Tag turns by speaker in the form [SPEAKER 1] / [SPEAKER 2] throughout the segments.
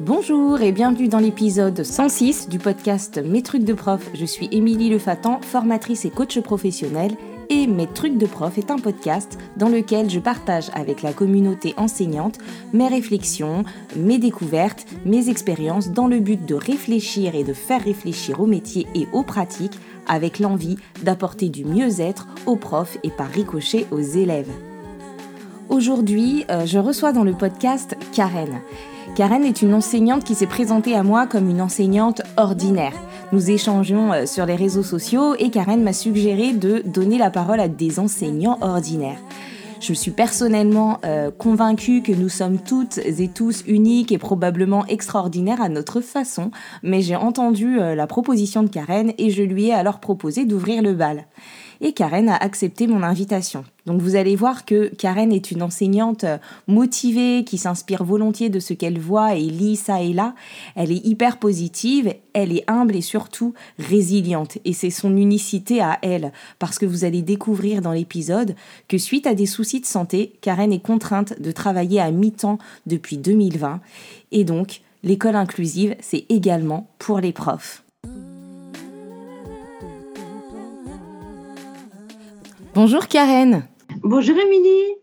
[SPEAKER 1] Bonjour et bienvenue dans l'épisode 106 du podcast Mes trucs de prof. Je suis Émilie Lefatan, formatrice et coach professionnelle et Mes trucs de prof est un podcast dans lequel je partage avec la communauté enseignante mes réflexions, mes découvertes, mes expériences dans le but de réfléchir et de faire réfléchir au métier et aux pratiques avec l'envie d'apporter du mieux-être aux profs et par ricochet aux élèves. Aujourd'hui, euh, je reçois dans le podcast Karen. Karen est une enseignante qui s'est présentée à moi comme une enseignante ordinaire. Nous échangeons euh, sur les réseaux sociaux et Karen m'a suggéré de donner la parole à des enseignants ordinaires. Je suis personnellement euh, convaincue que nous sommes toutes et tous uniques et probablement extraordinaires à notre façon, mais j'ai entendu la proposition de Karen et je lui ai alors proposé d'ouvrir le bal et Karen a accepté mon invitation. Donc vous allez voir que Karen est une enseignante euh, motivée qui s'inspire volontiers de ce qu'elle voit et lit ça et là. Elle est hyper positive, elle est humble et surtout résiliente. Et c'est son unicité à elle, parce que vous allez découvrir dans l'épisode que suite à des soucis de santé, Karen est contrainte de travailler à mi-temps depuis 2020. Et donc, l'école inclusive, c'est également pour les profs. Bonjour Karen.
[SPEAKER 2] Bonjour Émilie.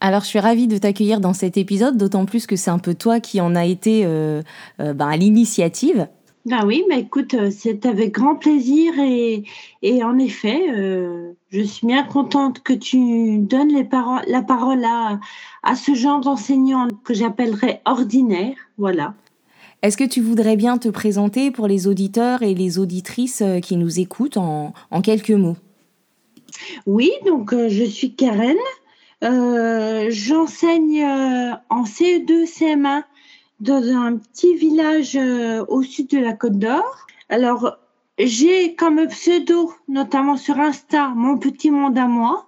[SPEAKER 1] Alors je suis ravie de t'accueillir dans cet épisode, d'autant plus que c'est un peu toi qui en a été euh, euh, ben, à l'initiative.
[SPEAKER 2] Ben oui, mais écoute, euh, c'est avec grand plaisir et, en effet, je suis bien contente que tu donnes les la parole à, à ce genre d'enseignant que j'appellerais ordinaire. Voilà.
[SPEAKER 1] Est-ce que tu voudrais bien te présenter pour les auditeurs et les auditrices qui nous écoutent en quelques mots?
[SPEAKER 2] Oui, donc euh, je suis Karen. Euh, j'enseigne euh, en CE2, CM1 dans un petit village au sud de la Côte d'Or. Alors, j'ai comme pseudo, notamment sur Insta, mon petit monde à moi.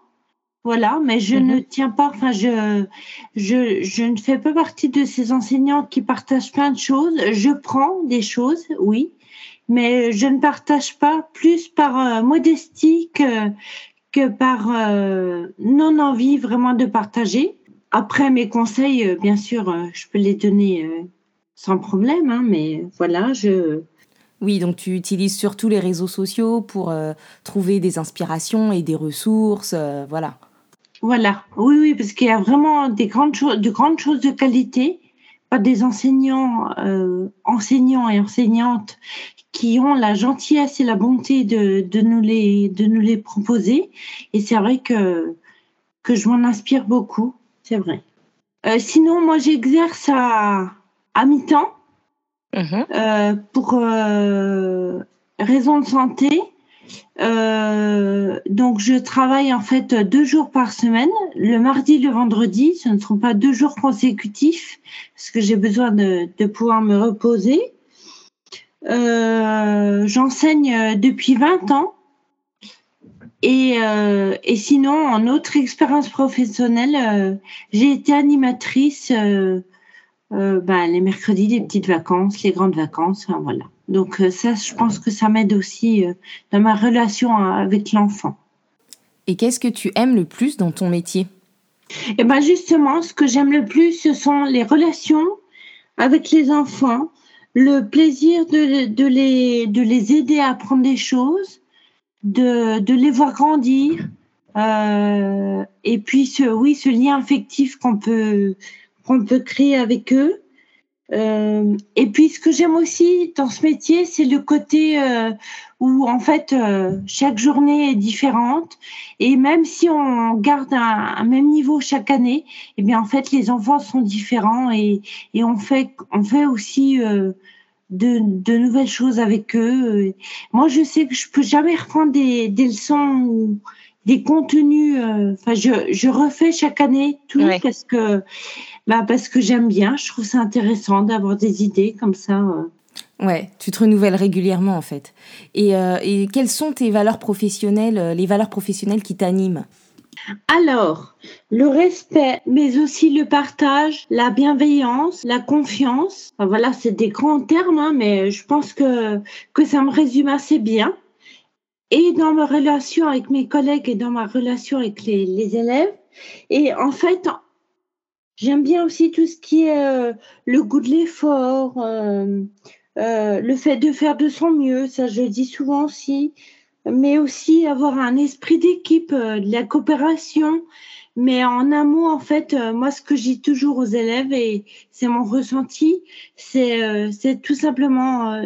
[SPEAKER 2] Voilà, mais je ne mhm. tiens pas, enfin, je, je, je ne fais pas partie de ces enseignants qui partagent plein de choses. Je prends des choses, oui, mais je ne partage pas plus par modestie que, que par euh, non-envie vraiment de partager. Après, mes conseils, euh, bien sûr, euh, je peux les donner sans problème, hein, mais voilà, je...
[SPEAKER 1] Oui, donc tu utilises surtout les réseaux sociaux pour trouver des inspirations et des ressources, voilà.
[SPEAKER 2] Voilà, oui, oui, parce qu'il y a vraiment des grandes choses, de grandes choses de qualité, des enseignants, enseignants et enseignantes qui ont la gentillesse et la bonté de, de, nous, les, de nous les proposer. Et c'est vrai que, que je m'en inspire beaucoup, c'est vrai. Euh, sinon, moi, j'exerce à, à mi-temps mhm. euh, pour euh, raison de santé. Donc, je travaille en fait deux jours par semaine, le mardi et le vendredi. Ce ne seront pas deux jours consécutifs parce que j'ai besoin de, pouvoir me reposer. Euh, j'enseigne euh, depuis 20 ans. Et, euh, sinon, en autre expérience professionnelle, j'ai été animatrice ben, les mercredis, les petites vacances, les grandes vacances, voilà. Donc ça, je pense que ça m'aide aussi dans ma relation avec l'enfant.
[SPEAKER 1] Et qu'est-ce que tu aimes le plus dans ton métier?
[SPEAKER 2] Eh ben justement, ce que j'aime le plus, ce sont les relations avec les enfants, le plaisir de, de, les, de les aider à apprendre des choses, de, de les voir grandir, euh, et puis ce, oui, ce lien affectif qu'on peut, qu'on peut créer avec eux. Euh, et puis ce que j'aime aussi dans ce métier, c'est le côté euh, où en fait euh, chaque journée est différente et même si on garde un, un, même niveau chaque année, eh bien en fait les enfants sont différents et, et on fait on fait aussi de, de, nouvelles choses avec eux. Moi, je sais que je peux jamais reprendre des, des leçons ou des contenus. Enfin, je, je refais chaque année tout parce que bah parce que j'aime bien. Je trouve ça intéressant d'avoir des idées comme ça.
[SPEAKER 1] Euh. Ouais, tu te renouvelles régulièrement en fait. Et, euh, et quelles sont tes valeurs professionnelles, les valeurs professionnelles qui t'animent?
[SPEAKER 2] Alors, le respect, mais aussi le partage, la bienveillance, la confiance. voilà, c'est des grands termes, hein, mais je pense que, que ça me résume assez bien. Et dans ma relation avec mes collègues et dans ma relation avec les, les élèves. Et en fait, J'aime bien aussi tout ce qui est le goût de l'effort, le fait de faire de son mieux, ça je dis souvent aussi, mais aussi avoir un esprit d'équipe, de la coopération. Mais en un mot, en fait, moi, ce que dis toujours aux élèves, et c'est mon ressenti, c'est c'est tout simplement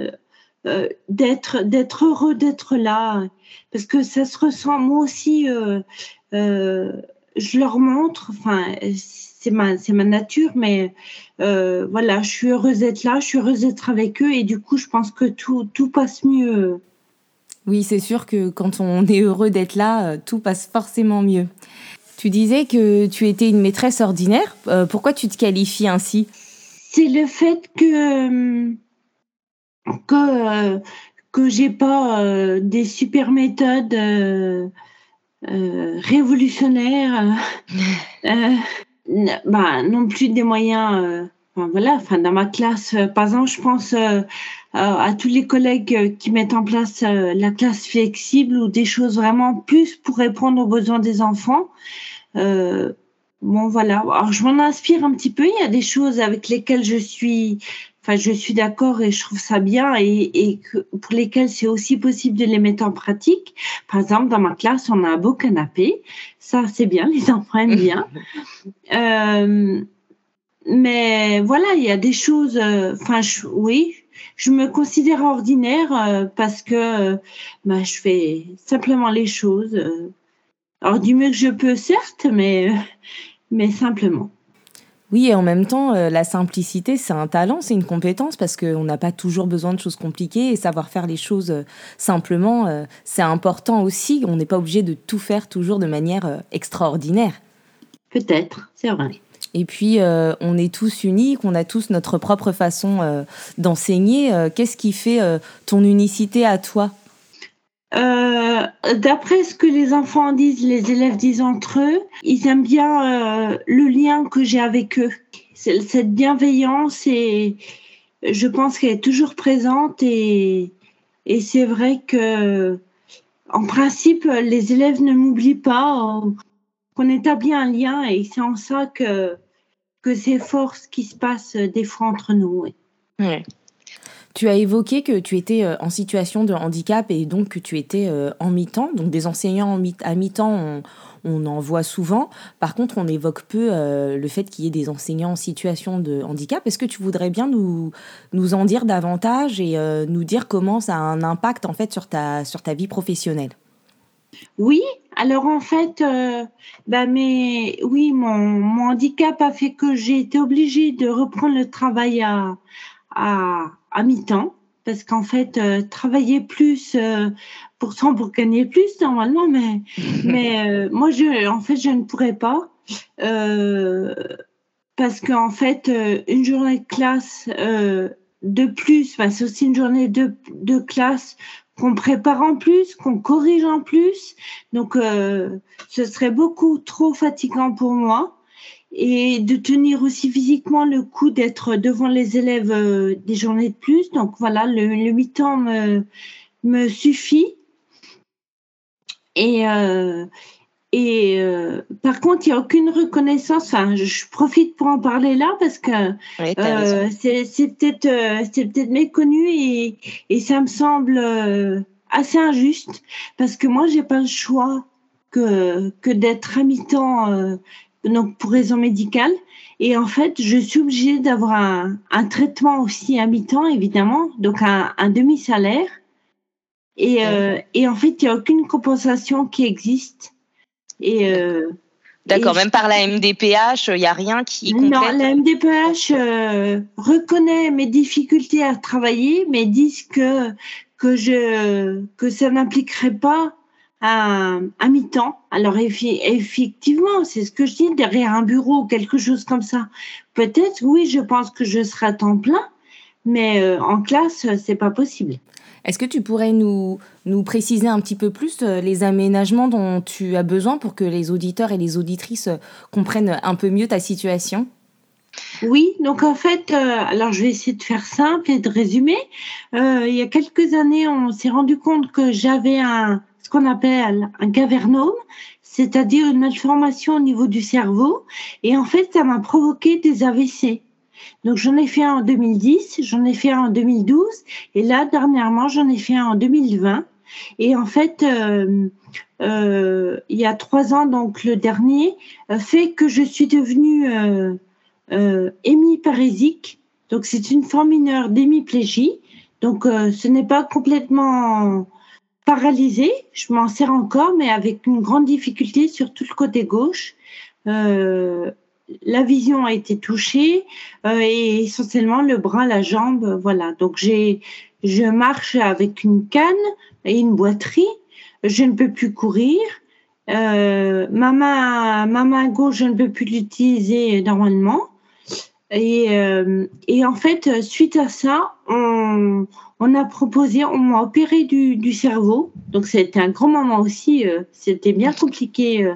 [SPEAKER 2] d'être d'être heureux d'être là, parce que ça se ressent. Moi aussi, je leur montre, enfin, c'est ma, c'est ma nature, mais euh, voilà, je suis heureuse d'être là, je suis heureuse d'être avec eux, et du coup, je pense que tout, tout passe mieux.
[SPEAKER 1] Oui, c'est sûr que quand on est heureux d'être là, euh, tout passe forcément mieux. Tu disais que tu étais une maîtresse ordinaire. Euh, pourquoi tu te qualifies ainsi?
[SPEAKER 2] C'est le fait que que que j'ai pas des super méthodes révolutionnaires bah, non plus des moyens. Euh, enfin, voilà, enfin, dans ma classe, euh, par exemple, je pense euh, à tous les collègues qui mettent en place la classe flexible ou des choses vraiment plus pour répondre aux besoins des enfants. bon, voilà. Alors, je m'en inspire un petit peu. Il y a des choses avec lesquelles je suis enfin je suis d'accord et je trouve ça bien et, et que pour lesquels c'est aussi possible de les mettre en pratique. Par exemple, dans ma classe, on a un beau canapé, ça c'est bien, les enfants aiment bien. euh, mais voilà, il y a des choses. Euh, enfin, oui, je me considère ordinaire euh, parce que bah, je fais simplement les choses. alors du mieux que je peux, certes, mais mais simplement.
[SPEAKER 1] Oui, et en même temps, euh, la simplicité, c'est un talent, c'est une compétence parce qu'on n'a pas toujours besoin de choses compliquées et savoir faire les choses euh, simplement, euh, c'est important aussi. On n'est pas obligé de tout faire toujours de manière extraordinaire.
[SPEAKER 2] Peut-être, c'est vrai.
[SPEAKER 1] Et puis, on est tous uniques, on a tous notre propre façon d'enseigner. Qu'est-ce qui fait ton unicité à toi?
[SPEAKER 2] Euh, d'après ce que les enfants disent, les élèves disent entre eux, ils aiment bien euh, le lien que j'ai avec eux. Cette bienveillance et je pense qu'elle est toujours présente et, c'est vrai que en principe les élèves ne m'oublient pas, qu'on établit un lien et c'est en ça que que c'est fort ce qui se passe des fois entre nous.
[SPEAKER 1] Tu as évoqué que tu étais euh, en situation de handicap et donc que tu étais euh, en mi-temps. Donc des enseignants à mi-temps, on, en voit souvent. Par contre, on évoque peu euh, le fait qu'il y ait des enseignants en situation de handicap. Est-ce que tu voudrais bien nous, nous en dire davantage et nous dire comment ça a un impact en fait sur ta, sur ta vie professionnelle?
[SPEAKER 2] Oui, alors en fait, bah mais oui, mon, mon handicap a fait que j'ai été obligée de reprendre le travail à, à, à mi-temps parce qu'en fait euh, travailler plus euh, pour gagner plus normalement mais mais euh, moi je en fait je ne pourrais pas euh, parce qu'en fait une journée de classe de plus c'est aussi une journée de, de classe qu'on prépare en plus qu'on corrige en plus donc ce serait beaucoup trop fatigant pour moi et de tenir aussi physiquement le coup d'être devant les élèves euh, des journées de plus. Donc voilà, le, le mi-temps me, me suffit. Et, euh, et euh, par contre, il n'y a aucune reconnaissance. Enfin, je, profite pour en parler là parce que euh, c'est peut-être c'est peut-être méconnu et, et ça me semble assez injuste parce que moi, j'ai pas le choix que, que d'être à mi-temps donc pour raison médicale. Et en fait, je suis obligée d'avoir un, un, traitement aussi à mi-temps, évidemment, donc un, un demi-salaire. Et, euh, et, en fait, il n'y a aucune compensation qui existe. Et
[SPEAKER 1] euh, D'accord, même par la MDPH, il n'y a rien qui
[SPEAKER 2] complète. Non, la MDPH euh, reconnaît mes difficultés à travailler, mais disent que que je que ça n'impliquerait pas à, à mi-temps. Alors effectivement, c'est ce que je dis, derrière un bureau ou quelque chose comme ça. Peut-être, oui, je pense que je serai à temps plein, mais euh, en classe, c'est pas possible.
[SPEAKER 1] Est-ce que tu pourrais nous, nous préciser un petit peu plus euh, les aménagements dont tu as besoin pour que les auditeurs et les auditrices comprennent un peu mieux ta situation?
[SPEAKER 2] Oui, donc en fait, euh, alors je vais essayer de faire simple et de résumer. Euh, il y a quelques années, on s'est rendu compte que j'avais un, qu'on appelle un cavernome. c'est-à-dire une malformation au niveau du cerveau. Et en fait, ça m'a provoqué des AVC. Donc j'en ai fait un en 2010, j'en ai fait un en 2012, et là dernièrement j'en ai fait un en 2020. Et en fait, euh, euh, il y a trois ans, donc le dernier, euh, fait que je suis devenue hémiparésique. Donc c'est une forme mineure d'hémiplégie. Donc ce n'est pas complètement paralysé, je m'en sers encore, mais avec une grande difficulté sur tout le côté gauche. Euh, la vision a été touchée euh, et essentiellement le bras, la jambe, voilà. Donc j'ai, je marche avec une canne et une boiterie. Je ne peux plus courir. Euh, ma main, ma main gauche, je ne peux plus l'utiliser normalement. Et, euh, et en fait, suite à ça, on, on a proposé, on m'a opéré du, du, cerveau. Donc c'était un grand moment aussi. Euh, c'était bien compliqué euh,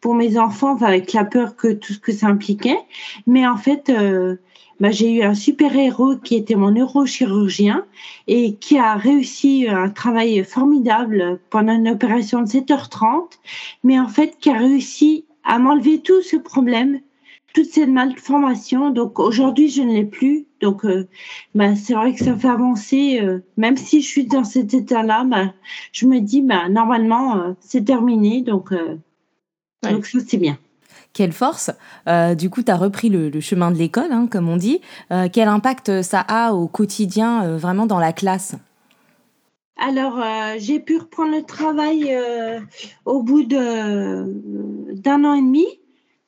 [SPEAKER 2] pour mes enfants, avec la peur que tout ce que ça impliquait. Mais en fait, euh, bah, j'ai eu un super héros qui était mon neurochirurgien et qui a réussi un travail formidable pendant une opération de 7h30, mais en fait qui a réussi à m'enlever tout ce problème toute cette malformation. Donc aujourd'hui, je ne l'ai plus. Donc, euh, bah, c'est vrai que ça fait avancer. Euh, même si je suis dans cet état-là, bah, je me dis, bah, normalement, euh, c'est terminé. Donc, donc ça, c'est bien.
[SPEAKER 1] Quelle force Du coup, tu as repris le, chemin de l'école, hein, comme on dit. quel impact ça a au quotidien, vraiment dans la classe?
[SPEAKER 2] Alors, j'ai pu reprendre le travail au bout d'un an et demi.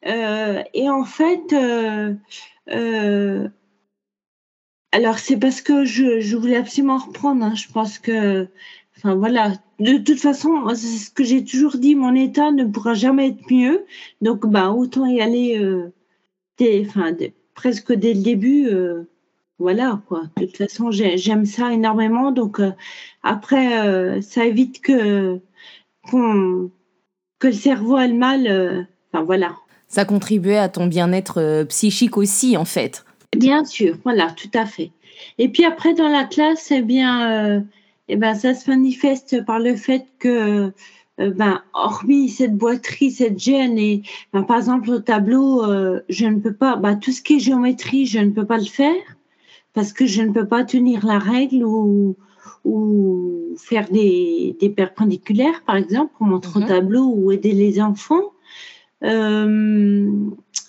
[SPEAKER 2] Euh, et en fait, euh, euh, alors c'est parce que je, je, voulais absolument reprendre. Hein. Je pense que, enfin voilà, de toute façon, c'est ce que j'ai toujours dit, mon état ne pourra jamais être mieux. Donc, bah, autant y aller enfin, presque dès le début. voilà quoi. De toute façon, j'aime ça énormément. Donc après, ça évite que que le cerveau ait le mal. Enfin voilà
[SPEAKER 1] ça contribuait à ton bien-être euh, psychique aussi, en fait.
[SPEAKER 2] Bien sûr, voilà, tout à fait. Et puis après, dans la classe, eh bien, euh, eh ben, ça se manifeste par le fait que, euh, ben, hormis cette boiterie, cette gêne, et ben, par exemple au tableau, je ne peux pas, ben, tout ce qui est géométrie, je ne peux pas le faire parce que je ne peux pas tenir la règle ou, ou faire des, des perpendiculaires, par exemple, pour montrer au mhm. tableau ou aider les enfants. Euh,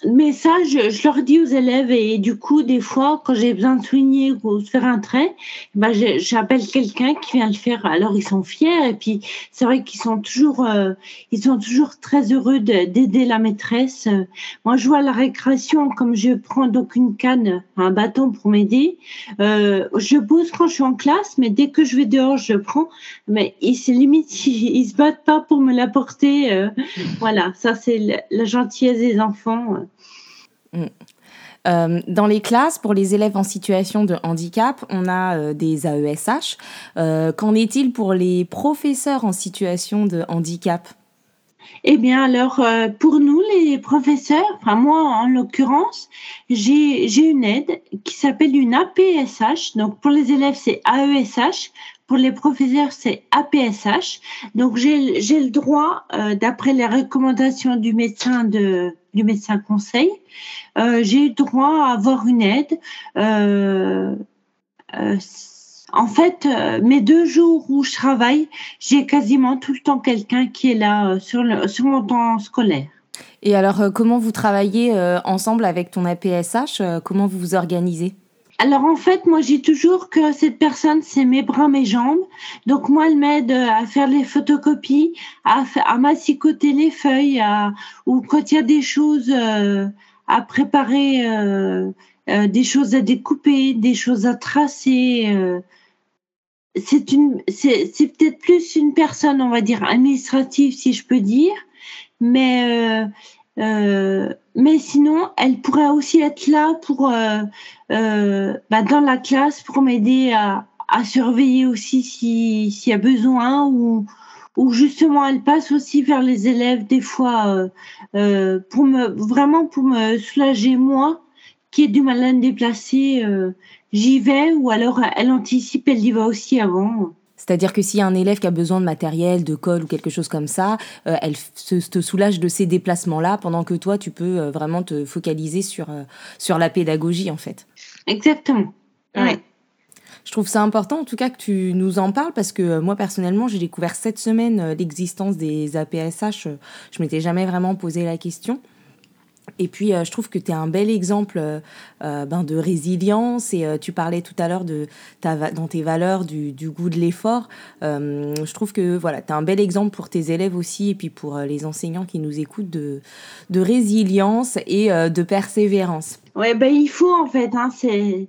[SPEAKER 2] mais ça, je, je, leur dis aux élèves et du coup, des fois, quand j'ai besoin de souligner ou de faire un trait, ben j'appelle quelqu'un qui vient le faire. Alors ils sont fiers et puis c'est vrai qu'ils sont toujours, euh, ils sont toujours très heureux d'aider la maîtresse. Moi, je vois la récréation comme je prends donc une canne, un bâton pour m'aider. Euh, je pose quand je suis en classe, mais dès que je vais dehors, je prends. Mais ils se limite, ils, ils se battent pas pour me l'apporter. Euh, voilà, ça c'est la gentillesse des enfants.
[SPEAKER 1] Mm. Euh, dans les classes, pour les élèves en situation de handicap, on a euh, des AESH. Euh, qu'en est-il pour les professeurs en situation de handicap?
[SPEAKER 2] Eh bien, alors, pour nous, les professeurs, enfin moi en l'occurrence, j'ai une aide qui s'appelle une APSH. Donc, pour les élèves, c'est AESH. Pour les professeurs, c'est APSH. Donc, j'ai le droit, d'après les recommandations du médecin de, du médecin conseil, euh, j'ai eu droit à avoir une aide. Euh, euh, en fait, mes deux jours où je travaille, j'ai quasiment tout le temps quelqu'un qui est là sur, le, sur mon temps scolaire.
[SPEAKER 1] Et alors, comment vous travaillez ensemble avec ton APSH Comment vous vous organisez?
[SPEAKER 2] Alors en fait, moi j'ai toujours que cette personne, c'est mes bras, mes jambes. Donc moi, elle m'aide à faire les photocopies, à, massicoter les feuilles, ou quand il y a des choses euh, à préparer, euh, euh, des choses à découper, des choses à tracer. Euh. c'est peut-être plus une personne, on va dire administrative, si je peux dire, mais euh, mais sinon, elle pourrait aussi être là pour euh, euh, bah, dans la classe pour m'aider à, à, surveiller aussi s'il y a besoin ou, ou justement elle passe aussi vers les élèves des fois euh, pour me vraiment pour me soulager moi qui ai du mal à me déplacer. J'y vais ou alors elle anticipe, elle y va aussi avant.
[SPEAKER 1] C'est-à-dire que s'il y a un élève qui a besoin de matériel, de colle ou quelque chose comme ça, euh, elle te soulage de ces déplacements-là pendant que toi, tu peux euh, vraiment te focaliser sur, euh, sur la pédagogie, en fait.
[SPEAKER 2] Exactement. Ouais.
[SPEAKER 1] Je trouve ça important, en tout cas, que tu nous en parles parce que moi, personnellement, j'ai découvert cette semaine l'existence des APSH. Je m'étais jamais vraiment posé la question. Et puis, euh, je trouve que tu es un bel exemple euh, euh, ben, de résilience. Et tu parlais tout à l'heure de dans tes valeurs du, du goût de l'effort. je trouve que voilà, tu es un bel exemple pour tes élèves aussi et puis pour les enseignants qui nous écoutent de, de résilience et de persévérance.
[SPEAKER 2] Ouais, ben, il faut en fait. Hein, c'est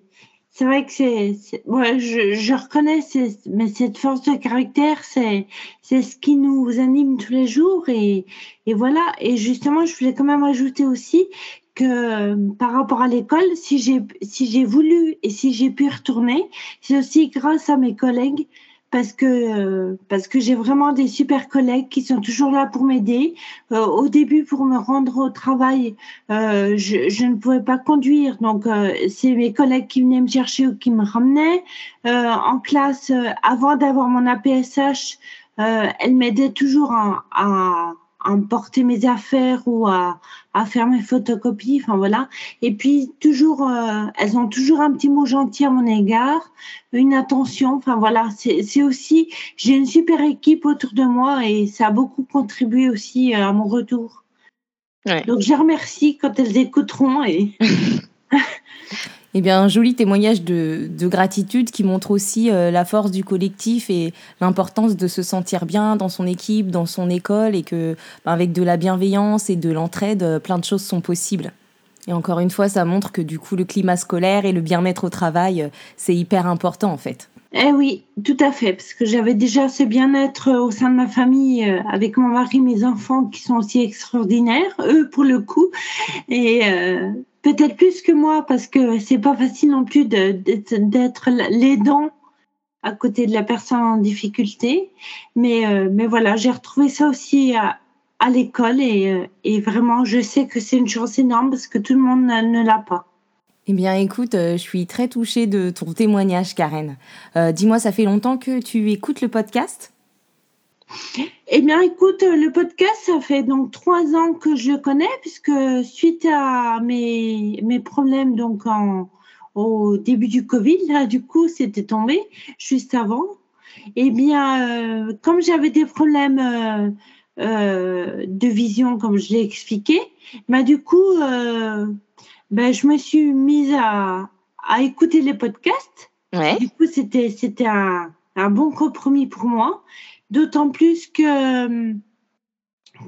[SPEAKER 2] c'est vrai que c'est, ouais, je, je reconnais, mais cette force de caractère, c'est, c'est ce qui nous anime tous les jours et, et voilà. Et justement, je voulais quand même ajouter aussi que par rapport à l'école, si j'ai, si j'ai voulu et si j'ai pu retourner, c'est aussi grâce à mes collègues parce que euh, parce que j'ai vraiment des super collègues qui sont toujours là pour m'aider. Euh, au début, pour me rendre au travail, euh, je, je, ne pouvais pas conduire, donc euh, c'est mes collègues qui venaient me chercher ou qui me ramenaient. en classe, avant d'avoir mon APSH, elles m'aidaient toujours à, à à porter mes affaires ou à, à faire mes photocopies, enfin voilà. Et puis toujours, euh, elles ont toujours un petit mot gentil à mon égard, une attention, enfin voilà. C'est aussi, j'ai une super équipe autour de moi et ça a beaucoup contribué aussi à mon retour. Ouais. Donc je les remercie quand elles écouteront et
[SPEAKER 1] Eh bien, un joli témoignage de, gratitude qui montre aussi euh, la force du collectif et l'importance de se sentir bien dans son équipe, dans son école, et que ben, avec de la bienveillance et de l'entraide, euh, plein de choses sont possibles. Et encore une fois, ça montre que du coup, le climat scolaire et le bien-être au travail, euh, c'est hyper important en fait.
[SPEAKER 2] Eh oui, tout à fait, parce que j'avais déjà ce bien-être au sein de ma famille avec mon mari, mes enfants qui sont aussi extraordinaires, eux pour le coup. Et peut-être plus que moi parce que c'est pas facile non plus d'être l'aidant à côté de la personne en difficulté. Mais, euh, mais voilà, j'ai retrouvé ça aussi à, l'école et, euh, et, vraiment, je sais que c'est une chance énorme parce que tout le monde ne, l'a pas.
[SPEAKER 1] Eh bien, écoute, euh, je suis très touchée de ton témoignage, Karen. Dis-moi, ça fait longtemps que tu écoutes le podcast?
[SPEAKER 2] Eh bien, écoute, le podcast, ça fait donc trois ans que je le connais, puisque suite à mes, mes problèmes donc en, au début du Covid, là, du coup, c'était tombé juste avant. Eh bien, euh, comme j'avais des problèmes euh, euh, de vision, comme je l'ai expliqué, bah, du coup, ben, je me suis mise à, à écouter les podcasts. Ouais. Du coup, c'était, c'était un, un bon compromis pour moi. D'autant plus que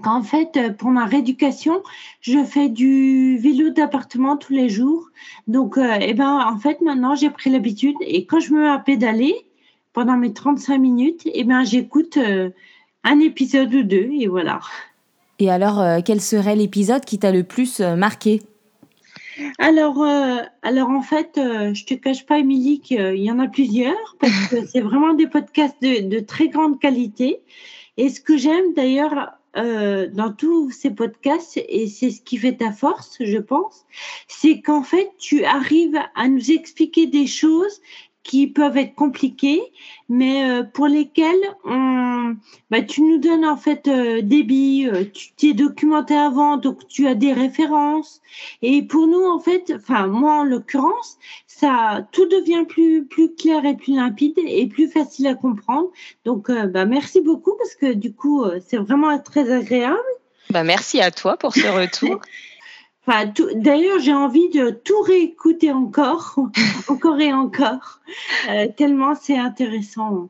[SPEAKER 2] qu'en fait, pour ma rééducation, je fais du vélo d'appartement tous les jours. Donc, euh, eh ben, en fait, maintenant, j'ai pris l'habitude. Et quand je me mets à pédaler, pendant mes 35 minutes, eh ben, j'écoute euh, un épisode ou deux, et voilà.
[SPEAKER 1] Et alors, euh, quel serait l'épisode qui t'a le plus marqué?
[SPEAKER 2] Alors, euh, alors en fait, euh, je te cache pas, Émilie, qu'il y en a plusieurs parce que c'est vraiment des podcasts de, très grande qualité. Et ce que j'aime d'ailleurs euh, dans tous ces podcasts, et c'est ce qui fait ta force, je pense, c'est qu'en fait, tu arrives à nous expliquer des choses qui peuvent être compliquées, mais euh, pour lesquelles on, bah, tu nous donnes en fait euh, des billes, euh, tu t'es documenté avant, donc tu as des références. Et pour nous, en fait, enfin moi en l'occurrence, ça tout devient plus plus clair et plus limpide et plus facile à comprendre. Donc, bah, merci beaucoup parce que du coup, c'est vraiment très agréable.
[SPEAKER 3] Bah, merci à toi pour ce retour.
[SPEAKER 2] D'ailleurs, j'ai envie de tout réécouter encore, encore et encore, euh, tellement c'est intéressant.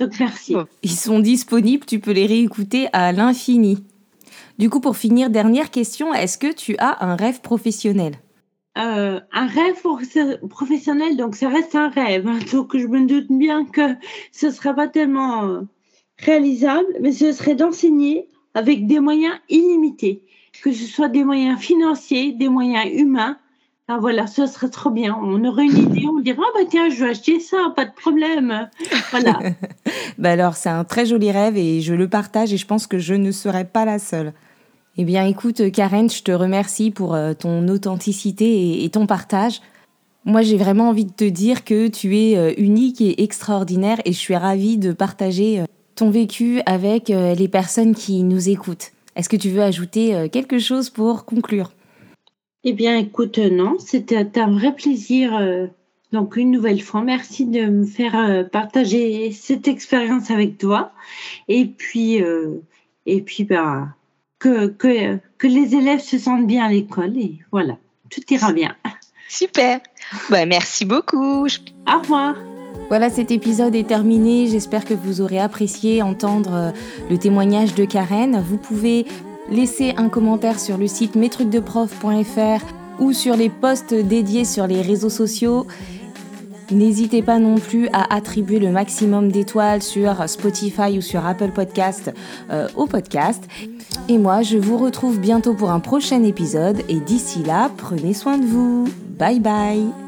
[SPEAKER 2] Donc, merci.
[SPEAKER 1] Ils sont disponibles, tu peux les réécouter à l'infini. Du coup, pour finir, dernière question, est-ce que tu as un rêve professionnel?
[SPEAKER 2] Euh, un rêve professionnel, donc ça reste un rêve. Hein. donc je me doute bien que ce ne sera pas tellement euh, réalisable, mais ce serait d'enseigner avec des moyens illimités que ce soit des moyens financiers, des moyens humains. Ah, voilà, ce serait trop bien. On aurait une idée, on dirait, ah bah tiens, je vais acheter ça, pas de problème. Voilà.
[SPEAKER 1] bah alors, c'est un très joli rêve et je le partage et je pense que je ne serai pas la seule. Eh bien, écoute, Karen, je te remercie pour euh, ton authenticité et, ton partage. Moi, j'ai vraiment envie de te dire que tu es euh, unique et extraordinaire et je suis ravie de partager euh, ton vécu avec les personnes qui nous écoutent. Est-ce que tu veux ajouter quelque chose pour conclure?
[SPEAKER 2] Eh bien, écoute, non, c'était un vrai plaisir. Donc, une nouvelle fois, merci de me faire partager cette expérience avec toi. Et puis, et puis bah, que, que, que les élèves se sentent bien à l'école et voilà, tout ira bien.
[SPEAKER 3] Super. Bah, merci beaucoup.
[SPEAKER 2] Au revoir.
[SPEAKER 1] Voilà, cet épisode est terminé. J'espère que vous aurez apprécié entendre euh, le témoignage de Karen. Vous pouvez laisser un commentaire sur le site metrucdeprof.fr ou sur les posts dédiés sur les réseaux sociaux. N'hésitez pas non plus à attribuer le maximum d'étoiles sur Spotify ou sur Apple Podcast euh, au podcast. Et moi, je vous retrouve bientôt pour un prochain épisode. Et d'ici là, prenez soin de vous. Bye bye.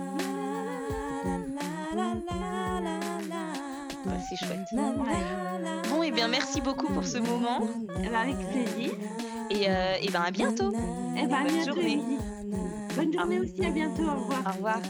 [SPEAKER 3] Beaucoup pour ce moment.
[SPEAKER 2] Eh ben, avec plaisir.
[SPEAKER 3] Et, euh, et ben à bientôt.
[SPEAKER 2] Et eh ben, Bonne journée. Bonne journée aussi, à bientôt. Au revoir.
[SPEAKER 3] Au revoir.